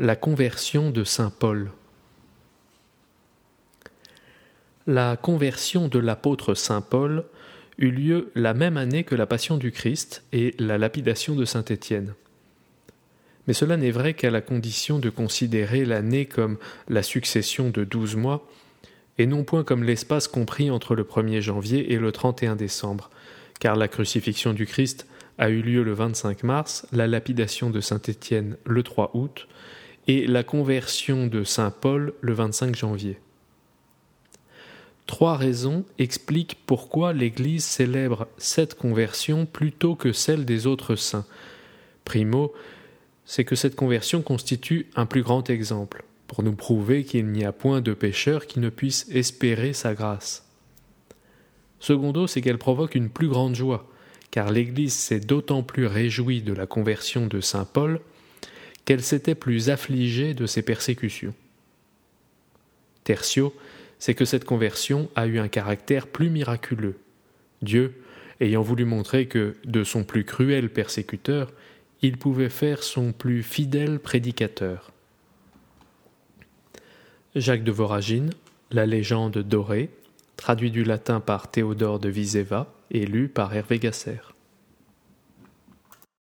La conversion de Saint Paul. La conversion de l'apôtre Saint Paul eut lieu la même année que la Passion du Christ et la lapidation de Saint Étienne. Mais cela n'est vrai qu'à la condition de considérer l'année comme la succession de douze mois, et non point comme l'espace compris entre le 1er janvier et le 31 décembre, car la crucifixion du Christ a eu lieu le 25 mars, la lapidation de Saint Étienne le 3 août, et la conversion de Saint Paul le 25 janvier. Trois raisons expliquent pourquoi l'Église célèbre cette conversion plutôt que celle des autres saints. Primo, c'est que cette conversion constitue un plus grand exemple, pour nous prouver qu'il n'y a point de pécheur qui ne puisse espérer sa grâce. Secondo, c'est qu'elle provoque une plus grande joie, car l'Église s'est d'autant plus réjouie de la conversion de Saint Paul qu'elle s'était plus affligée de ses persécutions. Tertio, c'est que cette conversion a eu un caractère plus miraculeux. Dieu, ayant voulu montrer que, de son plus cruel persécuteur, il pouvait faire son plus fidèle prédicateur. Jacques de Voragine, La légende dorée, traduit du latin par Théodore de Viseva et lu par Hervé Gasser.